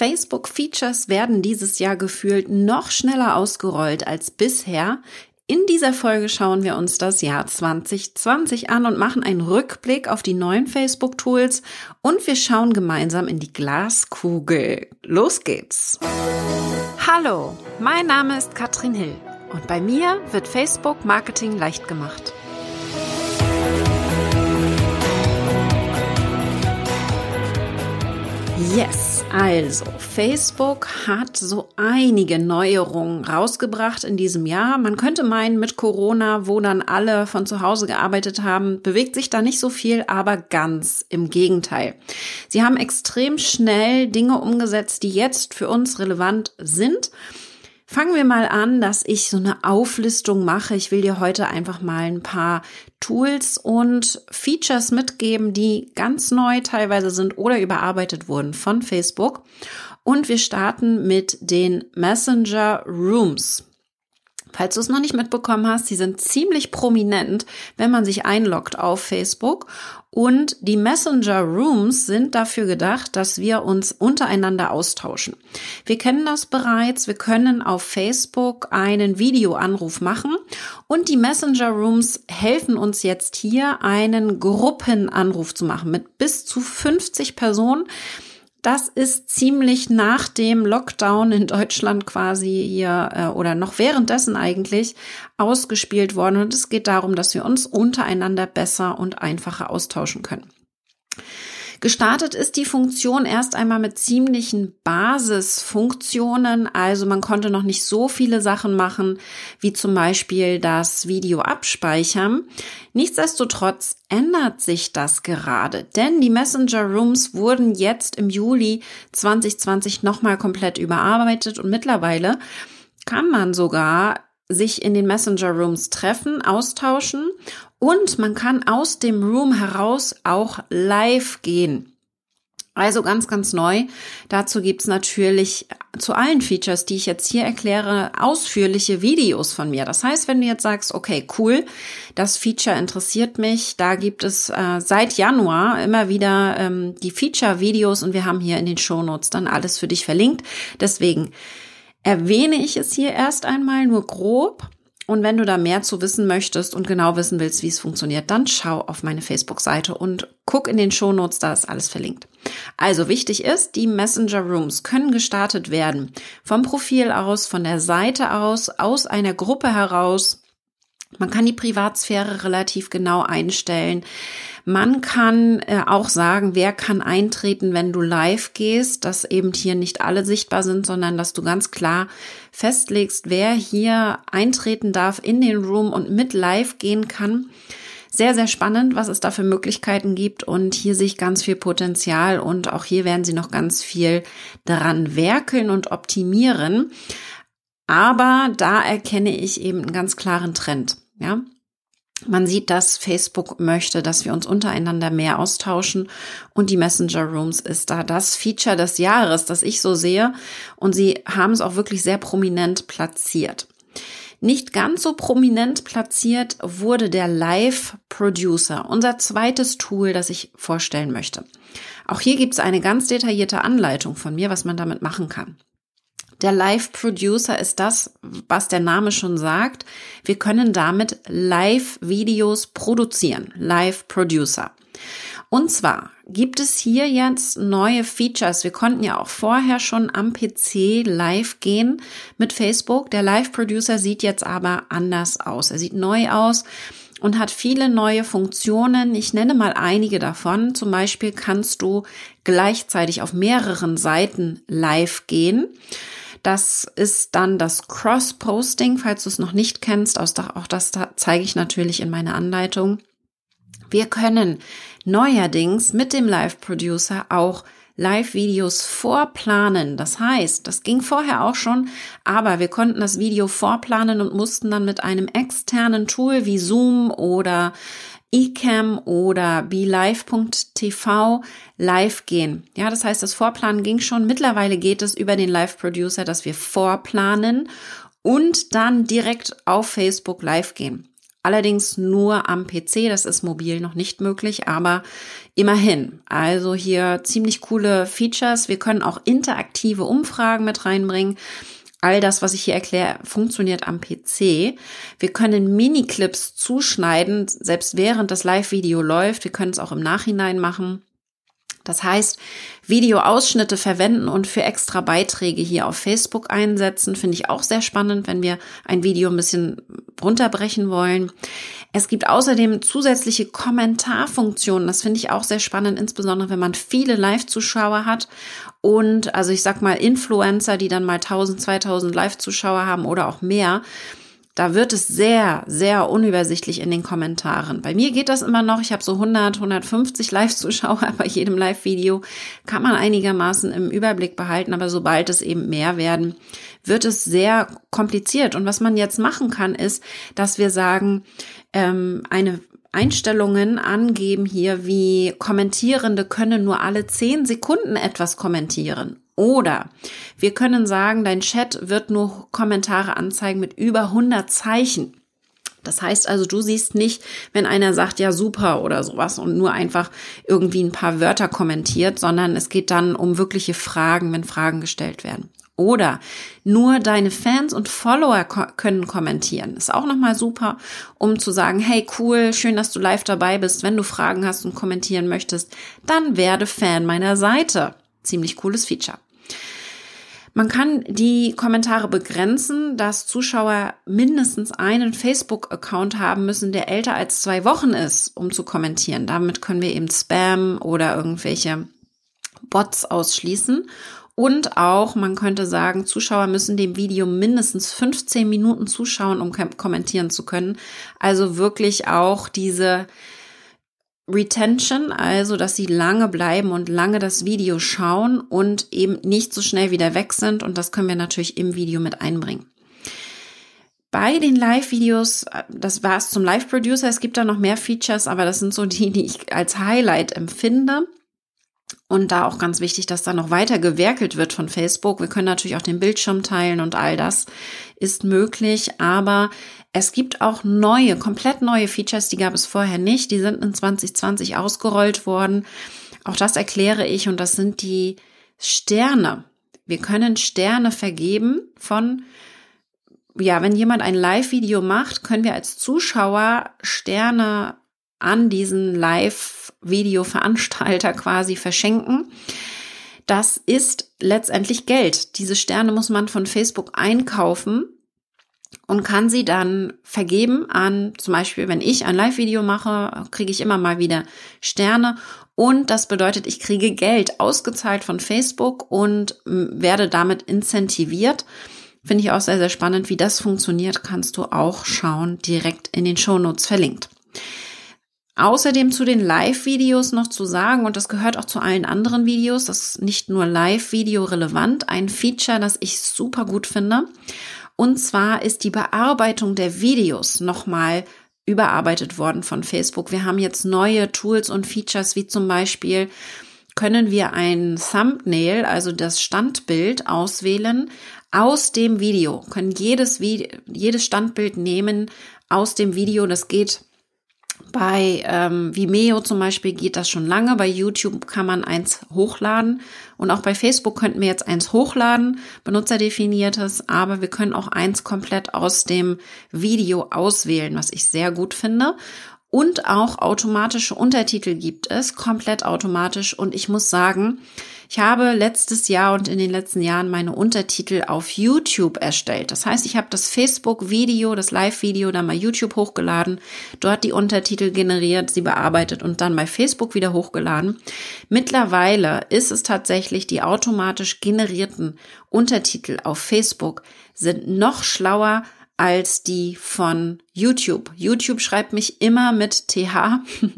Facebook-Features werden dieses Jahr gefühlt noch schneller ausgerollt als bisher. In dieser Folge schauen wir uns das Jahr 2020 an und machen einen Rückblick auf die neuen Facebook-Tools und wir schauen gemeinsam in die Glaskugel. Los geht's! Hallo, mein Name ist Katrin Hill und bei mir wird Facebook Marketing leicht gemacht. Yes, also Facebook hat so einige Neuerungen rausgebracht in diesem Jahr. Man könnte meinen, mit Corona, wo dann alle von zu Hause gearbeitet haben, bewegt sich da nicht so viel, aber ganz im Gegenteil. Sie haben extrem schnell Dinge umgesetzt, die jetzt für uns relevant sind Fangen wir mal an, dass ich so eine Auflistung mache. Ich will dir heute einfach mal ein paar Tools und Features mitgeben, die ganz neu teilweise sind oder überarbeitet wurden von Facebook. Und wir starten mit den Messenger Rooms. Falls du es noch nicht mitbekommen hast, sie sind ziemlich prominent, wenn man sich einloggt auf Facebook. Und die Messenger Rooms sind dafür gedacht, dass wir uns untereinander austauschen. Wir kennen das bereits. Wir können auf Facebook einen Videoanruf machen und die Messenger Rooms helfen uns jetzt hier einen Gruppenanruf zu machen mit bis zu 50 Personen. Das ist ziemlich nach dem Lockdown in Deutschland quasi hier äh, oder noch währenddessen eigentlich ausgespielt worden. Und es geht darum, dass wir uns untereinander besser und einfacher austauschen können. Gestartet ist die Funktion erst einmal mit ziemlichen Basisfunktionen. Also man konnte noch nicht so viele Sachen machen, wie zum Beispiel das Video abspeichern. Nichtsdestotrotz ändert sich das gerade, denn die Messenger Rooms wurden jetzt im Juli 2020 nochmal komplett überarbeitet und mittlerweile kann man sogar sich in den Messenger Rooms treffen, austauschen und man kann aus dem Room heraus auch live gehen. Also ganz, ganz neu. Dazu gibt's natürlich zu allen Features, die ich jetzt hier erkläre, ausführliche Videos von mir. Das heißt, wenn du jetzt sagst, okay, cool, das Feature interessiert mich, da gibt es äh, seit Januar immer wieder ähm, die Feature-Videos und wir haben hier in den Shownotes dann alles für dich verlinkt. Deswegen erwähne ich es hier erst einmal nur grob. Und wenn du da mehr zu wissen möchtest und genau wissen willst, wie es funktioniert, dann schau auf meine Facebook-Seite und guck in den Shownotes, da ist alles verlinkt. Also wichtig ist, die Messenger Rooms können gestartet werden. Vom Profil aus, von der Seite aus, aus einer Gruppe heraus. Man kann die Privatsphäre relativ genau einstellen. Man kann äh, auch sagen, wer kann eintreten, wenn du live gehst, dass eben hier nicht alle sichtbar sind, sondern dass du ganz klar festlegst, wer hier eintreten darf in den Room und mit live gehen kann. Sehr, sehr spannend, was es da für Möglichkeiten gibt und hier sehe ich ganz viel Potenzial und auch hier werden sie noch ganz viel daran werkeln und optimieren. Aber da erkenne ich eben einen ganz klaren Trend. Ja, man sieht, dass Facebook möchte, dass wir uns untereinander mehr austauschen und die Messenger Rooms ist da das Feature des Jahres, das ich so sehe und sie haben es auch wirklich sehr prominent platziert. Nicht ganz so prominent platziert wurde der Live Producer, unser zweites Tool, das ich vorstellen möchte. Auch hier gibt es eine ganz detaillierte Anleitung von mir, was man damit machen kann. Der Live Producer ist das, was der Name schon sagt. Wir können damit Live-Videos produzieren. Live Producer. Und zwar gibt es hier jetzt neue Features. Wir konnten ja auch vorher schon am PC live gehen mit Facebook. Der Live Producer sieht jetzt aber anders aus. Er sieht neu aus und hat viele neue Funktionen. Ich nenne mal einige davon. Zum Beispiel kannst du gleichzeitig auf mehreren Seiten live gehen. Das ist dann das Cross-Posting, falls du es noch nicht kennst. Auch das zeige ich natürlich in meiner Anleitung. Wir können neuerdings mit dem Live Producer auch Live-Videos vorplanen. Das heißt, das ging vorher auch schon, aber wir konnten das Video vorplanen und mussten dann mit einem externen Tool wie Zoom oder eCam oder BeLive.tv live gehen. Ja, das heißt, das Vorplanen ging schon. Mittlerweile geht es über den Live Producer, dass wir vorplanen und dann direkt auf Facebook live gehen. Allerdings nur am PC, das ist mobil noch nicht möglich, aber immerhin. Also hier ziemlich coole Features. Wir können auch interaktive Umfragen mit reinbringen. All das, was ich hier erkläre, funktioniert am PC. Wir können Mini-Clips zuschneiden, selbst während das Live-Video läuft. Wir können es auch im Nachhinein machen. Das heißt, Videoausschnitte verwenden und für extra Beiträge hier auf Facebook einsetzen, finde ich auch sehr spannend, wenn wir ein Video ein bisschen runterbrechen wollen. Es gibt außerdem zusätzliche Kommentarfunktionen. Das finde ich auch sehr spannend, insbesondere wenn man viele Live-Zuschauer hat und also ich sag mal Influencer, die dann mal 1000, 2000 Live-Zuschauer haben oder auch mehr da wird es sehr, sehr unübersichtlich in den Kommentaren. Bei mir geht das immer noch. Ich habe so 100, 150 Live-Zuschauer bei jedem Live-Video. Kann man einigermaßen im Überblick behalten, aber sobald es eben mehr werden, wird es sehr kompliziert. Und was man jetzt machen kann, ist, dass wir sagen, ähm, eine Einstellungen angeben hier, wie Kommentierende können nur alle zehn Sekunden etwas kommentieren oder wir können sagen, dein Chat wird nur Kommentare anzeigen mit über 100 Zeichen. Das heißt also, du siehst nicht, wenn einer sagt, ja super oder sowas und nur einfach irgendwie ein paar Wörter kommentiert, sondern es geht dann um wirkliche Fragen, wenn Fragen gestellt werden. Oder nur deine Fans und Follower ko können kommentieren. Ist auch nochmal super, um zu sagen, hey cool, schön, dass du live dabei bist. Wenn du Fragen hast und kommentieren möchtest, dann werde Fan meiner Seite. Ziemlich cooles Feature. Man kann die Kommentare begrenzen, dass Zuschauer mindestens einen Facebook-Account haben müssen, der älter als zwei Wochen ist, um zu kommentieren. Damit können wir eben Spam oder irgendwelche Bots ausschließen. Und auch, man könnte sagen, Zuschauer müssen dem Video mindestens 15 Minuten zuschauen, um kommentieren zu können. Also wirklich auch diese Retention, also dass sie lange bleiben und lange das Video schauen und eben nicht so schnell wieder weg sind. Und das können wir natürlich im Video mit einbringen. Bei den Live-Videos, das war es zum Live-Producer, es gibt da noch mehr Features, aber das sind so die, die ich als Highlight empfinde. Und da auch ganz wichtig, dass da noch weiter gewerkelt wird von Facebook. Wir können natürlich auch den Bildschirm teilen und all das ist möglich, aber es gibt auch neue, komplett neue Features, die gab es vorher nicht. Die sind in 2020 ausgerollt worden. Auch das erkläre ich und das sind die Sterne. Wir können Sterne vergeben von, ja, wenn jemand ein Live-Video macht, können wir als Zuschauer Sterne an diesen Live-Video-Veranstalter quasi verschenken. Das ist letztendlich Geld. Diese Sterne muss man von Facebook einkaufen und kann sie dann vergeben an, zum Beispiel, wenn ich ein Live-Video mache, kriege ich immer mal wieder Sterne. Und das bedeutet, ich kriege Geld ausgezahlt von Facebook und werde damit incentiviert. Finde ich auch sehr, sehr spannend. Wie das funktioniert, kannst du auch schauen, direkt in den Show Notes verlinkt. Außerdem zu den Live-Videos noch zu sagen, und das gehört auch zu allen anderen Videos, das ist nicht nur Live-Video relevant, ein Feature, das ich super gut finde. Und zwar ist die Bearbeitung der Videos nochmal überarbeitet worden von Facebook. Wir haben jetzt neue Tools und Features, wie zum Beispiel können wir ein Thumbnail, also das Standbild auswählen aus dem Video, können jedes, Video, jedes Standbild nehmen aus dem Video. Das geht bei ähm, Vimeo zum Beispiel geht das schon lange. Bei YouTube kann man eins hochladen. Und auch bei Facebook könnten wir jetzt eins hochladen, benutzerdefiniertes. Aber wir können auch eins komplett aus dem Video auswählen, was ich sehr gut finde. Und auch automatische Untertitel gibt es, komplett automatisch. Und ich muss sagen, ich habe letztes Jahr und in den letzten Jahren meine Untertitel auf YouTube erstellt. Das heißt, ich habe das Facebook-Video, das Live-Video dann bei YouTube hochgeladen, dort die Untertitel generiert, sie bearbeitet und dann bei Facebook wieder hochgeladen. Mittlerweile ist es tatsächlich, die automatisch generierten Untertitel auf Facebook sind noch schlauer als die von YouTube. YouTube schreibt mich immer mit TH.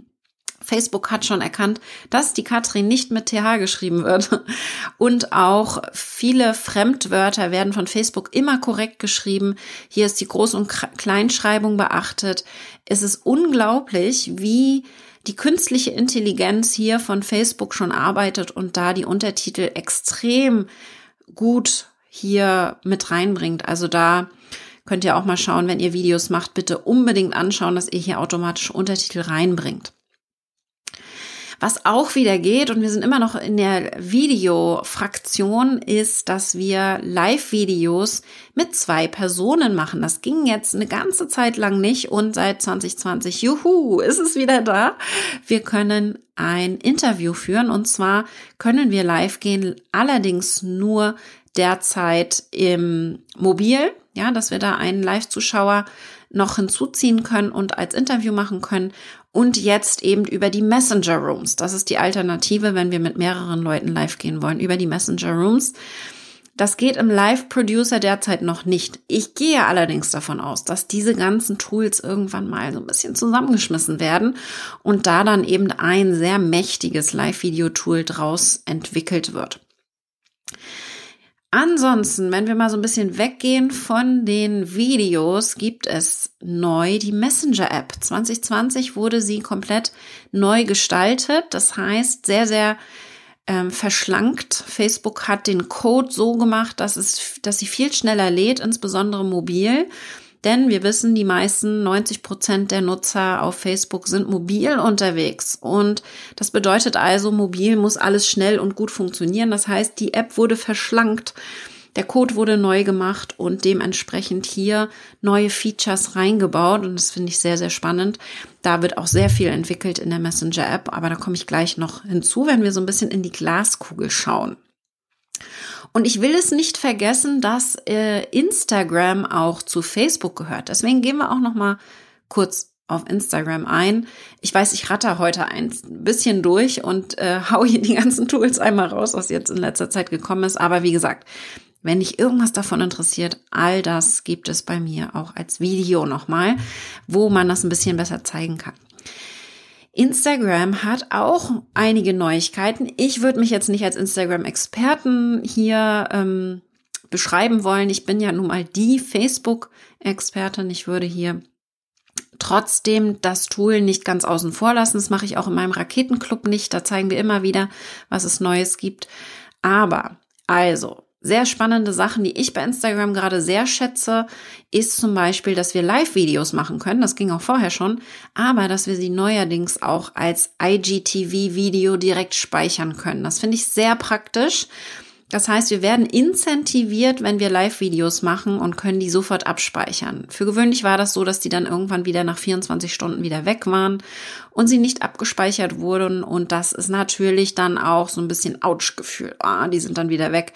Facebook hat schon erkannt, dass die Katrin nicht mit TH geschrieben wird. Und auch viele Fremdwörter werden von Facebook immer korrekt geschrieben. Hier ist die Groß- und Kleinschreibung beachtet. Es ist unglaublich, wie die künstliche Intelligenz hier von Facebook schon arbeitet und da die Untertitel extrem gut hier mit reinbringt. Also da könnt ihr auch mal schauen, wenn ihr Videos macht, bitte unbedingt anschauen, dass ihr hier automatische Untertitel reinbringt. Was auch wieder geht, und wir sind immer noch in der Videofraktion, ist, dass wir Live-Videos mit zwei Personen machen. Das ging jetzt eine ganze Zeit lang nicht und seit 2020, juhu, ist es wieder da. Wir können ein Interview führen und zwar können wir live gehen, allerdings nur derzeit im Mobil, ja, dass wir da einen Live-Zuschauer noch hinzuziehen können und als Interview machen können und jetzt eben über die Messenger Rooms. Das ist die Alternative, wenn wir mit mehreren Leuten live gehen wollen, über die Messenger Rooms. Das geht im Live Producer derzeit noch nicht. Ich gehe allerdings davon aus, dass diese ganzen Tools irgendwann mal so ein bisschen zusammengeschmissen werden und da dann eben ein sehr mächtiges Live-Video-Tool draus entwickelt wird. Ansonsten, wenn wir mal so ein bisschen weggehen von den Videos, gibt es neu die Messenger-App. 2020 wurde sie komplett neu gestaltet. Das heißt, sehr, sehr ähm, verschlankt. Facebook hat den Code so gemacht, dass es, dass sie viel schneller lädt, insbesondere mobil. Denn wir wissen, die meisten 90 Prozent der Nutzer auf Facebook sind mobil unterwegs. Und das bedeutet also, mobil muss alles schnell und gut funktionieren. Das heißt, die App wurde verschlankt. Der Code wurde neu gemacht und dementsprechend hier neue Features reingebaut. Und das finde ich sehr, sehr spannend. Da wird auch sehr viel entwickelt in der Messenger-App. Aber da komme ich gleich noch hinzu, wenn wir so ein bisschen in die Glaskugel schauen. Und ich will es nicht vergessen, dass äh, Instagram auch zu Facebook gehört. Deswegen gehen wir auch noch mal kurz auf Instagram ein. Ich weiß, ich ratter heute ein bisschen durch und äh, hau hier die ganzen Tools einmal raus, was jetzt in letzter Zeit gekommen ist. Aber wie gesagt, wenn dich irgendwas davon interessiert, all das gibt es bei mir auch als Video nochmal, wo man das ein bisschen besser zeigen kann. Instagram hat auch einige Neuigkeiten. Ich würde mich jetzt nicht als Instagram-Experten hier ähm, beschreiben wollen. Ich bin ja nun mal die Facebook-Expertin. Ich würde hier trotzdem das Tool nicht ganz außen vor lassen. Das mache ich auch in meinem Raketenclub nicht. Da zeigen wir immer wieder, was es Neues gibt. Aber also, sehr spannende Sachen, die ich bei Instagram gerade sehr schätze, ist zum Beispiel, dass wir Live-Videos machen können. Das ging auch vorher schon, aber dass wir sie neuerdings auch als IGTV-Video direkt speichern können. Das finde ich sehr praktisch. Das heißt, wir werden incentiviert, wenn wir Live-Videos machen und können die sofort abspeichern. Für gewöhnlich war das so, dass die dann irgendwann wieder nach 24 Stunden wieder weg waren und sie nicht abgespeichert wurden. Und das ist natürlich dann auch so ein bisschen Ouch-Gefühl. Ah, die sind dann wieder weg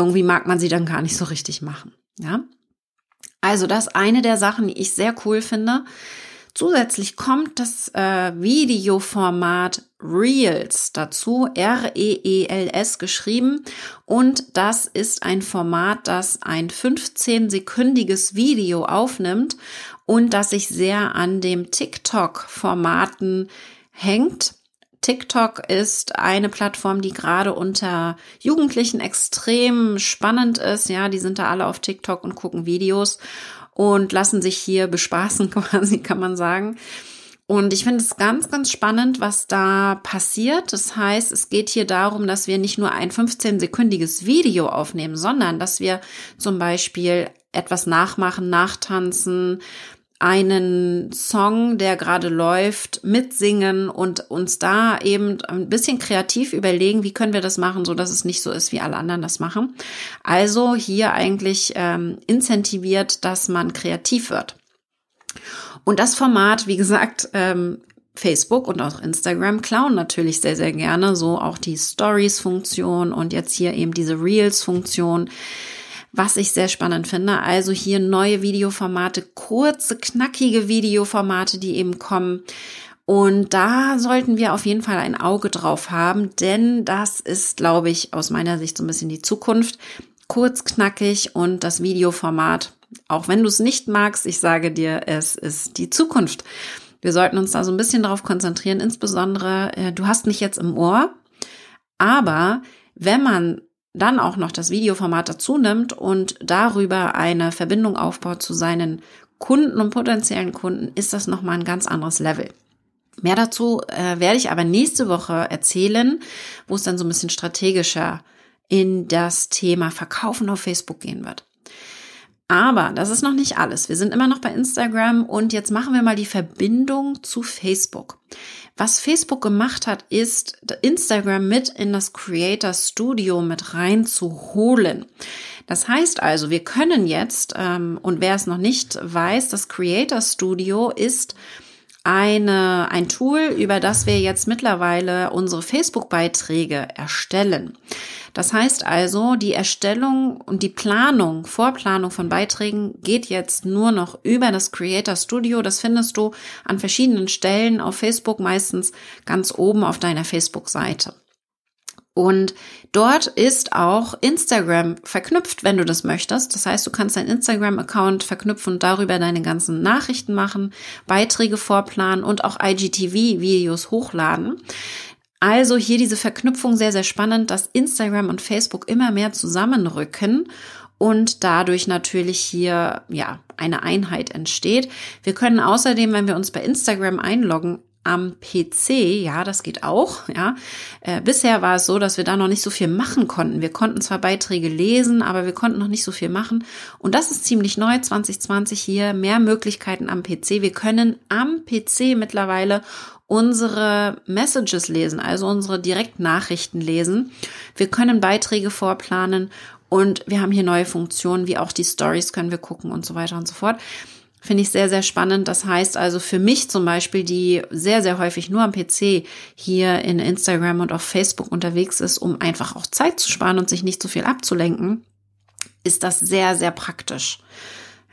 irgendwie mag man sie dann gar nicht so richtig machen. Ja. Also das ist eine der Sachen, die ich sehr cool finde. Zusätzlich kommt das äh, Videoformat Reels dazu, R-E-E-L-S geschrieben. Und das ist ein Format, das ein 15-sekündiges Video aufnimmt und das sich sehr an dem TikTok-Formaten hängt. TikTok ist eine Plattform, die gerade unter Jugendlichen extrem spannend ist. Ja, die sind da alle auf TikTok und gucken Videos und lassen sich hier bespaßen, quasi, kann man sagen. Und ich finde es ganz, ganz spannend, was da passiert. Das heißt, es geht hier darum, dass wir nicht nur ein 15-sekündiges Video aufnehmen, sondern dass wir zum Beispiel etwas nachmachen, nachtanzen, einen Song, der gerade läuft, mitsingen und uns da eben ein bisschen kreativ überlegen, wie können wir das machen, so dass es nicht so ist, wie alle anderen das machen. Also hier eigentlich ähm, incentiviert, dass man kreativ wird. Und das Format, wie gesagt, ähm, Facebook und auch Instagram klauen natürlich sehr, sehr gerne, so auch die Stories-Funktion und jetzt hier eben diese Reels-Funktion was ich sehr spannend finde. Also hier neue Videoformate, kurze, knackige Videoformate, die eben kommen. Und da sollten wir auf jeden Fall ein Auge drauf haben, denn das ist, glaube ich, aus meiner Sicht so ein bisschen die Zukunft. Kurz, knackig und das Videoformat, auch wenn du es nicht magst, ich sage dir, es ist die Zukunft. Wir sollten uns da so ein bisschen darauf konzentrieren, insbesondere, äh, du hast mich jetzt im Ohr, aber wenn man dann auch noch das Videoformat dazu nimmt und darüber eine Verbindung aufbaut zu seinen Kunden und potenziellen Kunden, ist das nochmal ein ganz anderes Level. Mehr dazu äh, werde ich aber nächste Woche erzählen, wo es dann so ein bisschen strategischer in das Thema Verkaufen auf Facebook gehen wird. Aber das ist noch nicht alles. Wir sind immer noch bei Instagram und jetzt machen wir mal die Verbindung zu Facebook. Was Facebook gemacht hat, ist Instagram mit in das Creator Studio mit reinzuholen. Das heißt also, wir können jetzt, ähm, und wer es noch nicht weiß, das Creator Studio ist eine, ein Tool, über das wir jetzt mittlerweile unsere Facebook-Beiträge erstellen. Das heißt also, die Erstellung und die Planung, Vorplanung von Beiträgen geht jetzt nur noch über das Creator Studio. Das findest du an verschiedenen Stellen auf Facebook, meistens ganz oben auf deiner Facebook-Seite. Und dort ist auch Instagram verknüpft, wenn du das möchtest. Das heißt, du kannst deinen Instagram-Account verknüpfen und darüber deine ganzen Nachrichten machen, Beiträge vorplanen und auch IGTV-Videos hochladen. Also hier diese Verknüpfung sehr, sehr spannend, dass Instagram und Facebook immer mehr zusammenrücken und dadurch natürlich hier ja eine Einheit entsteht. Wir können außerdem, wenn wir uns bei Instagram einloggen, am PC, ja, das geht auch, ja. Äh, bisher war es so, dass wir da noch nicht so viel machen konnten. Wir konnten zwar Beiträge lesen, aber wir konnten noch nicht so viel machen. Und das ist ziemlich neu, 2020 hier, mehr Möglichkeiten am PC. Wir können am PC mittlerweile unsere Messages lesen, also unsere Direktnachrichten lesen. Wir können Beiträge vorplanen und wir haben hier neue Funktionen, wie auch die Stories können wir gucken und so weiter und so fort. Finde ich sehr, sehr spannend. Das heißt also für mich zum Beispiel, die sehr, sehr häufig nur am PC hier in Instagram und auf Facebook unterwegs ist, um einfach auch Zeit zu sparen und sich nicht so viel abzulenken, ist das sehr, sehr praktisch.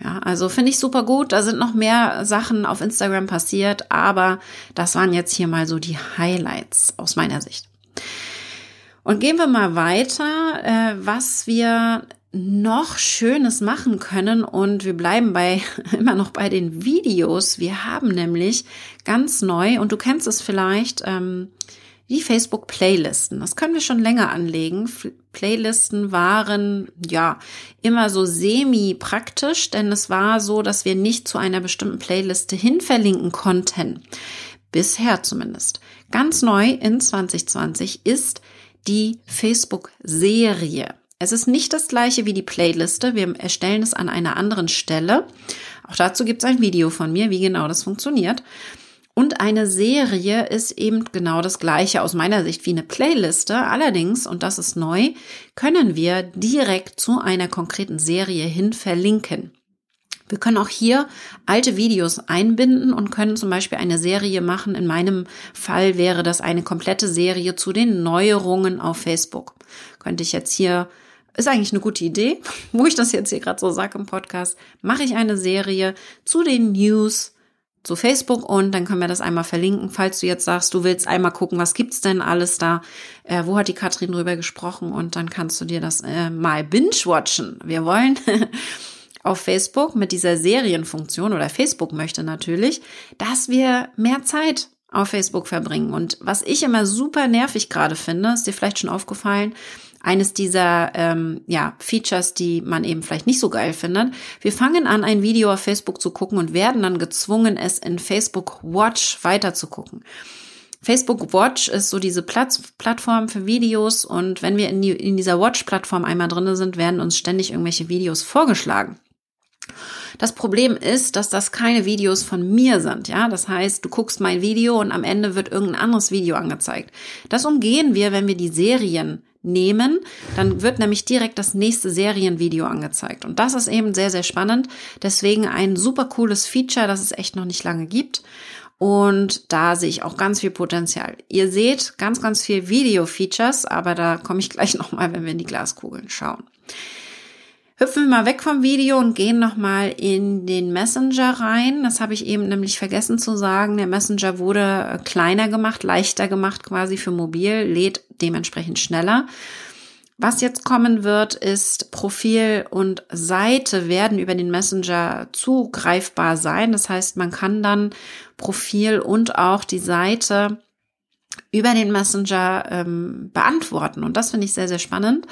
Ja, also finde ich super gut. Da sind noch mehr Sachen auf Instagram passiert, aber das waren jetzt hier mal so die Highlights aus meiner Sicht. Und gehen wir mal weiter, äh, was wir noch Schönes machen können und wir bleiben bei immer noch bei den Videos. Wir haben nämlich ganz neu und du kennst es vielleicht ähm, die Facebook Playlisten. Das können wir schon länger anlegen. Playlisten waren ja immer so semi praktisch, denn es war so, dass wir nicht zu einer bestimmten Playliste hin verlinken konnten. Bisher zumindest. Ganz neu in 2020 ist die Facebook Serie. Es ist nicht das gleiche wie die Playliste. Wir erstellen es an einer anderen Stelle. Auch dazu gibt es ein Video von mir, wie genau das funktioniert. Und eine Serie ist eben genau das gleiche aus meiner Sicht wie eine Playliste. Allerdings, und das ist neu, können wir direkt zu einer konkreten Serie hin verlinken. Wir können auch hier alte Videos einbinden und können zum Beispiel eine Serie machen. In meinem Fall wäre das eine komplette Serie zu den Neuerungen auf Facebook. Könnte ich jetzt hier ist eigentlich eine gute Idee, wo ich das jetzt hier gerade so sage im Podcast, mache ich eine Serie zu den News zu Facebook und dann können wir das einmal verlinken, falls du jetzt sagst, du willst einmal gucken, was gibt's denn alles da, äh, wo hat die Katrin drüber gesprochen und dann kannst du dir das äh, mal binge-watchen. Wir wollen auf Facebook mit dieser Serienfunktion oder Facebook möchte natürlich, dass wir mehr Zeit auf Facebook verbringen. Und was ich immer super nervig gerade finde, ist dir vielleicht schon aufgefallen, eines dieser ähm, ja, Features, die man eben vielleicht nicht so geil findet. Wir fangen an, ein Video auf Facebook zu gucken und werden dann gezwungen, es in Facebook Watch weiter zu gucken. Facebook Watch ist so diese Platz, Plattform für Videos und wenn wir in, die, in dieser Watch-Plattform einmal drinne sind, werden uns ständig irgendwelche Videos vorgeschlagen. Das Problem ist, dass das keine Videos von mir sind, ja. Das heißt, du guckst mein Video und am Ende wird irgendein anderes Video angezeigt. Das umgehen wir, wenn wir die Serien nehmen, dann wird nämlich direkt das nächste Serienvideo angezeigt. Und das ist eben sehr, sehr spannend. Deswegen ein super cooles Feature, das es echt noch nicht lange gibt. Und da sehe ich auch ganz viel Potenzial. Ihr seht ganz, ganz viel Video-Features, aber da komme ich gleich nochmal, wenn wir in die Glaskugeln schauen. Hüpfen wir mal weg vom Video und gehen nochmal in den Messenger rein. Das habe ich eben nämlich vergessen zu sagen. Der Messenger wurde kleiner gemacht, leichter gemacht quasi für mobil, lädt dementsprechend schneller. Was jetzt kommen wird, ist Profil und Seite werden über den Messenger zugreifbar sein. Das heißt, man kann dann Profil und auch die Seite über den Messenger ähm, beantworten. Und das finde ich sehr, sehr spannend.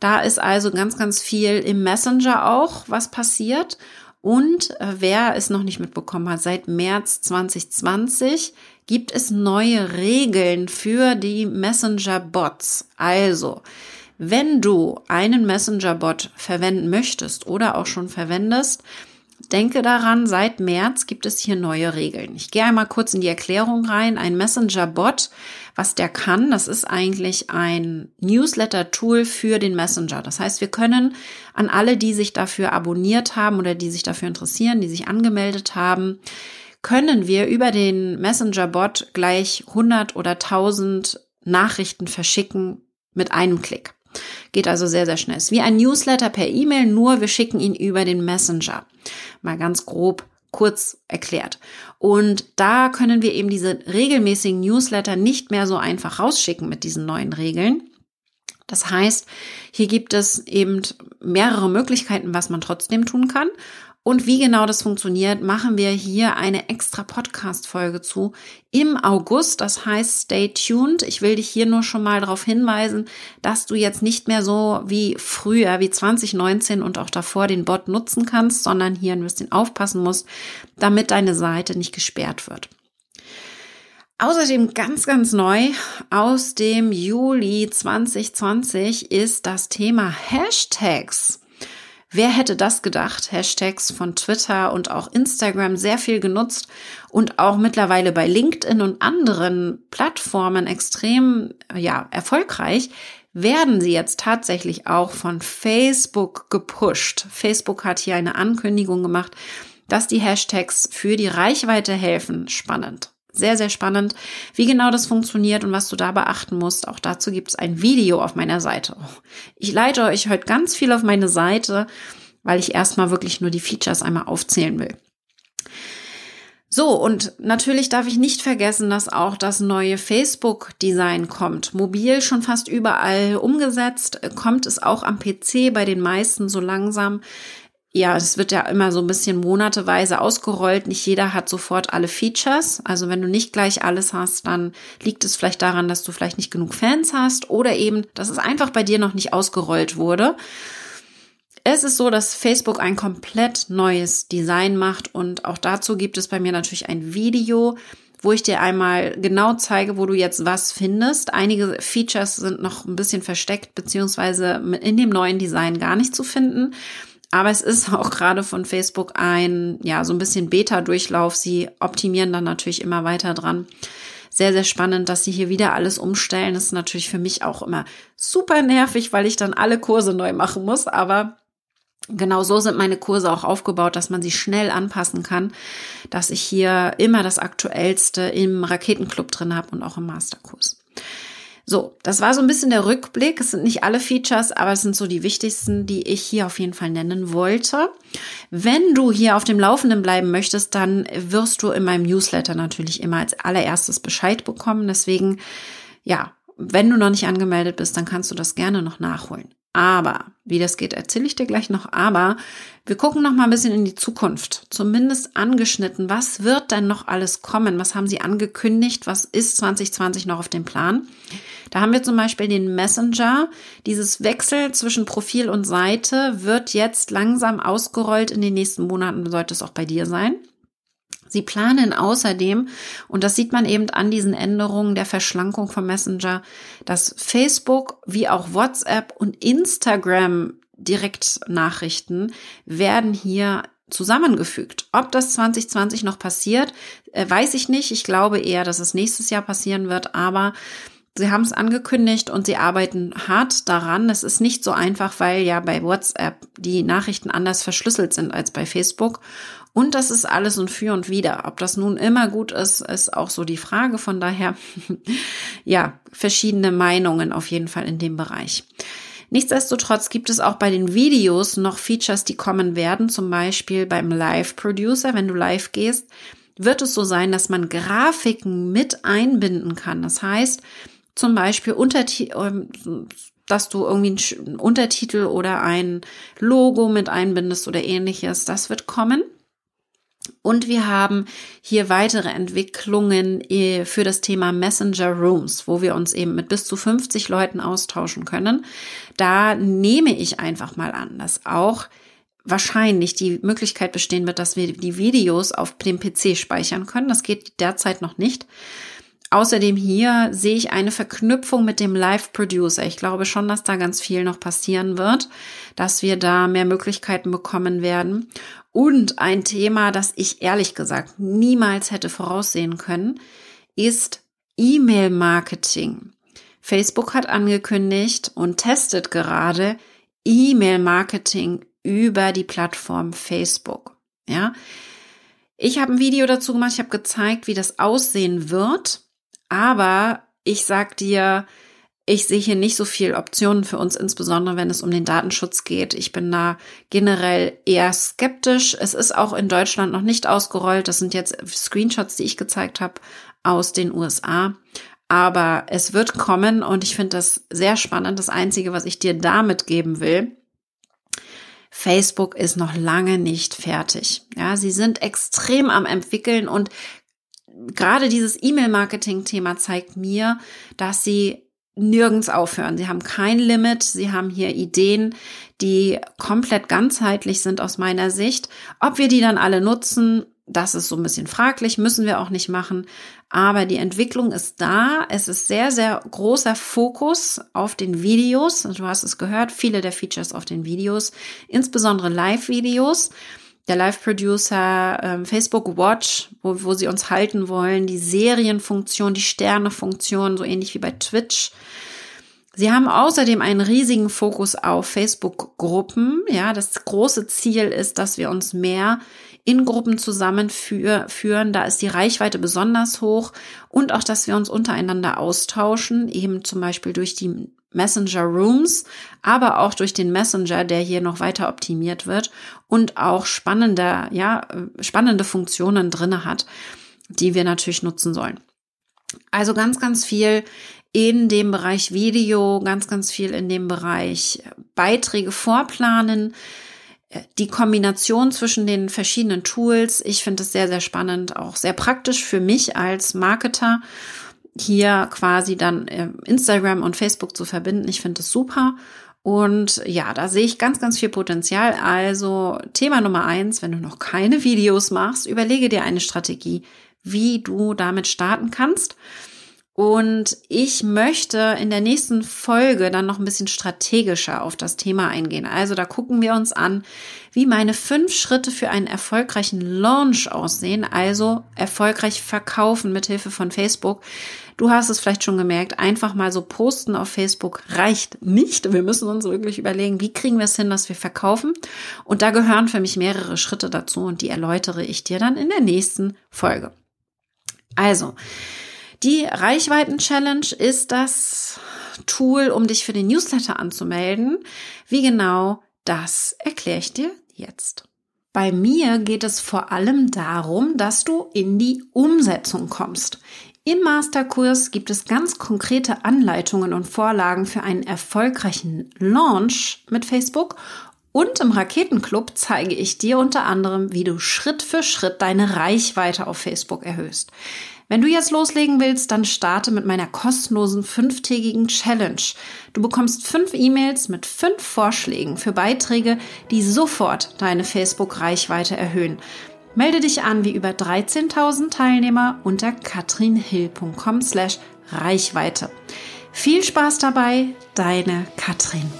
Da ist also ganz, ganz viel im Messenger auch, was passiert. Und äh, wer es noch nicht mitbekommen hat, seit März 2020 gibt es neue Regeln für die Messenger-Bots. Also, Wenn du einen Messenger-Bot verwenden möchtest oder auch schon verwendest, denke daran, seit März gibt es hier neue Regeln. Ich gehe einmal kurz in die Erklärung rein. Ein Messenger-Bot, was der kann, das ist eigentlich ein Newsletter-Tool für den Messenger. Das heißt, wir können an alle, die sich dafür abonniert haben oder die sich dafür interessieren, die sich angemeldet haben, können wir über den Messenger-Bot gleich 100 oder 1000 Nachrichten verschicken mit einem Klick. Geht also sehr, sehr schnell. Ist wie ein Newsletter per E-Mail, nur wir schicken ihn über den Messenger. Mal ganz grob kurz erklärt. Und da können wir eben diese regelmäßigen Newsletter nicht mehr so einfach rausschicken mit diesen neuen Regeln. Das heißt, hier gibt es eben mehrere Möglichkeiten, was man trotzdem tun kann. Und wie genau das funktioniert, machen wir hier eine extra Podcast-Folge zu im August. Das heißt, stay tuned. Ich will dich hier nur schon mal darauf hinweisen, dass du jetzt nicht mehr so wie früher, wie 2019 und auch davor den Bot nutzen kannst, sondern hier ein bisschen aufpassen musst, damit deine Seite nicht gesperrt wird. Außerdem ganz, ganz neu aus dem Juli 2020 ist das Thema Hashtags. Wer hätte das gedacht? Hashtags von Twitter und auch Instagram sehr viel genutzt und auch mittlerweile bei LinkedIn und anderen Plattformen extrem, ja, erfolgreich werden sie jetzt tatsächlich auch von Facebook gepusht. Facebook hat hier eine Ankündigung gemacht, dass die Hashtags für die Reichweite helfen. Spannend. Sehr, sehr spannend, wie genau das funktioniert und was du da beachten musst. Auch dazu gibt es ein Video auf meiner Seite. Ich leite euch heute ganz viel auf meine Seite, weil ich erstmal wirklich nur die Features einmal aufzählen will. So, und natürlich darf ich nicht vergessen, dass auch das neue Facebook-Design kommt. Mobil schon fast überall umgesetzt, kommt es auch am PC bei den meisten so langsam ja, es wird ja immer so ein bisschen monateweise ausgerollt. Nicht jeder hat sofort alle Features. Also wenn du nicht gleich alles hast, dann liegt es vielleicht daran, dass du vielleicht nicht genug Fans hast oder eben, dass es einfach bei dir noch nicht ausgerollt wurde. Es ist so, dass Facebook ein komplett neues Design macht und auch dazu gibt es bei mir natürlich ein Video, wo ich dir einmal genau zeige, wo du jetzt was findest. Einige Features sind noch ein bisschen versteckt, beziehungsweise in dem neuen Design gar nicht zu finden. Aber es ist auch gerade von Facebook ein, ja, so ein bisschen Beta-Durchlauf. Sie optimieren dann natürlich immer weiter dran. Sehr, sehr spannend, dass sie hier wieder alles umstellen. Das ist natürlich für mich auch immer super nervig, weil ich dann alle Kurse neu machen muss. Aber Genau so sind meine Kurse auch aufgebaut, dass man sie schnell anpassen kann, dass ich hier immer das Aktuellste im Raketenclub drin habe und auch im Masterkurs. So, das war so ein bisschen der Rückblick. Es sind nicht alle Features, aber es sind so die wichtigsten, die ich hier auf jeden Fall nennen wollte. Wenn du hier auf dem Laufenden bleiben möchtest, dann wirst du in meinem Newsletter natürlich immer als allererstes Bescheid bekommen. Deswegen, ja, wenn du noch nicht angemeldet bist, dann kannst du das gerne noch nachholen. Aber, wie das geht, erzähle ich dir gleich noch. Aber wir gucken noch mal ein bisschen in die Zukunft. Zumindest angeschnitten. Was wird denn noch alles kommen? Was haben sie angekündigt? Was ist 2020 noch auf dem Plan? Da haben wir zum Beispiel den Messenger. Dieses Wechsel zwischen Profil und Seite wird jetzt langsam ausgerollt. In den nächsten Monaten sollte es auch bei dir sein. Sie planen außerdem, und das sieht man eben an diesen Änderungen der Verschlankung von Messenger, dass Facebook wie auch WhatsApp und Instagram Direktnachrichten werden hier zusammengefügt. Ob das 2020 noch passiert, äh, weiß ich nicht. Ich glaube eher, dass es nächstes Jahr passieren wird, aber Sie haben es angekündigt und sie arbeiten hart daran. Es ist nicht so einfach, weil ja bei WhatsApp die Nachrichten anders verschlüsselt sind als bei Facebook. Und das ist alles ein Für und Wider. Ob das nun immer gut ist, ist auch so die Frage. Von daher, ja, verschiedene Meinungen auf jeden Fall in dem Bereich. Nichtsdestotrotz gibt es auch bei den Videos noch Features, die kommen werden. Zum Beispiel beim Live Producer, wenn du live gehst, wird es so sein, dass man Grafiken mit einbinden kann. Das heißt, zum Beispiel Unterti ähm, dass du irgendwie einen Untertitel oder ein Logo mit einbindest oder ähnliches. Das wird kommen. Und wir haben hier weitere Entwicklungen äh, für das Thema Messenger Rooms, wo wir uns eben mit bis zu 50 Leuten austauschen können. Da nehme ich einfach mal an, dass auch wahrscheinlich die Möglichkeit bestehen wird, dass wir die Videos auf dem PC speichern können. Das geht derzeit noch nicht. Außerdem hier sehe ich eine Verknüpfung mit dem Live-Producer. Ich glaube schon, dass da ganz viel noch passieren wird, dass wir da mehr Möglichkeiten bekommen werden. Und ein Thema, das ich ehrlich gesagt niemals hätte voraussehen können, ist E-Mail-Marketing. Facebook hat angekündigt und testet gerade E-Mail-Marketing über die Plattform Facebook. Ja, ich habe ein Video dazu gemacht. Ich habe gezeigt, wie das aussehen wird. Aber ich sag dir, ich sehe hier nicht so viel Optionen für uns, insbesondere wenn es um den Datenschutz geht. Ich bin da generell eher skeptisch. Es ist auch in Deutschland noch nicht ausgerollt. Das sind jetzt Screenshots, die ich gezeigt habe aus den USA. Aber es wird kommen und ich finde das sehr spannend. Das Einzige, was ich dir damit geben will, Facebook ist noch lange nicht fertig. Ja, sie sind extrem am entwickeln und gerade dieses E-Mail-Marketing-Thema zeigt mir, dass sie nirgends aufhören. Sie haben kein Limit. Sie haben hier Ideen, die komplett ganzheitlich sind aus meiner Sicht. Ob wir die dann alle nutzen, das ist so ein bisschen fraglich, müssen wir auch nicht machen. Aber die Entwicklung ist da. Es ist sehr, sehr großer Fokus auf den Videos. Du hast es gehört, viele der Features auf den Videos, insbesondere Live-Videos der Live-Producer, ähm, Facebook Watch, wo, wo sie uns halten wollen, die Serienfunktion, die Sternefunktion, so ähnlich wie bei Twitch. Sie haben außerdem einen riesigen Fokus auf Facebook-Gruppen. Ja, das große Ziel ist, dass wir uns mehr in Gruppen zusammenführen. Da ist die Reichweite besonders hoch und auch, dass wir uns untereinander austauschen, eben zum Beispiel durch die Messenger Rooms, aber auch durch den Messenger, der hier noch weiter optimiert wird und auch spannende, ja, spannende Funktionen drinne hat, die wir natürlich nutzen sollen. Also ganz, ganz viel in dem Bereich Video, ganz, ganz viel in dem Bereich Beiträge vorplanen, die Kombination zwischen den verschiedenen Tools. Ich finde es sehr, sehr spannend, auch sehr praktisch für mich als Marketer hier quasi dann äh, Instagram und Facebook zu verbinden. Ich finde es super. Und ja, da sehe ich ganz, ganz viel Potenzial. Also Thema Nummer eins, wenn du noch keine Videos machst, überlege dir eine Strategie, wie du damit starten kannst. Und ich möchte in der nächsten Folge dann noch ein bisschen strategischer auf das Thema eingehen. Also da gucken wir uns an, wie meine fünf Schritte für einen erfolgreichen Launch aussehen. Also erfolgreich verkaufen mit Hilfe von Facebook. Du hast es vielleicht schon gemerkt, einfach mal so posten auf Facebook reicht nicht. Wir müssen uns wirklich überlegen, wie kriegen wir es hin, dass wir verkaufen. Und da gehören für mich mehrere Schritte dazu und die erläutere ich dir dann in der nächsten Folge. Also, die Reichweiten-Challenge ist das Tool, um dich für den Newsletter anzumelden. Wie genau, das erkläre ich dir jetzt. Bei mir geht es vor allem darum, dass du in die Umsetzung kommst. Im Masterkurs gibt es ganz konkrete Anleitungen und Vorlagen für einen erfolgreichen Launch mit Facebook und im Raketenclub zeige ich dir unter anderem, wie du Schritt für Schritt deine Reichweite auf Facebook erhöhst. Wenn du jetzt loslegen willst, dann starte mit meiner kostenlosen fünftägigen Challenge. Du bekommst fünf E-Mails mit fünf Vorschlägen für Beiträge, die sofort deine Facebook-Reichweite erhöhen. Melde dich an wie über 13.000 Teilnehmer unter katrinhill.com slash Reichweite. Viel Spaß dabei, deine Katrin.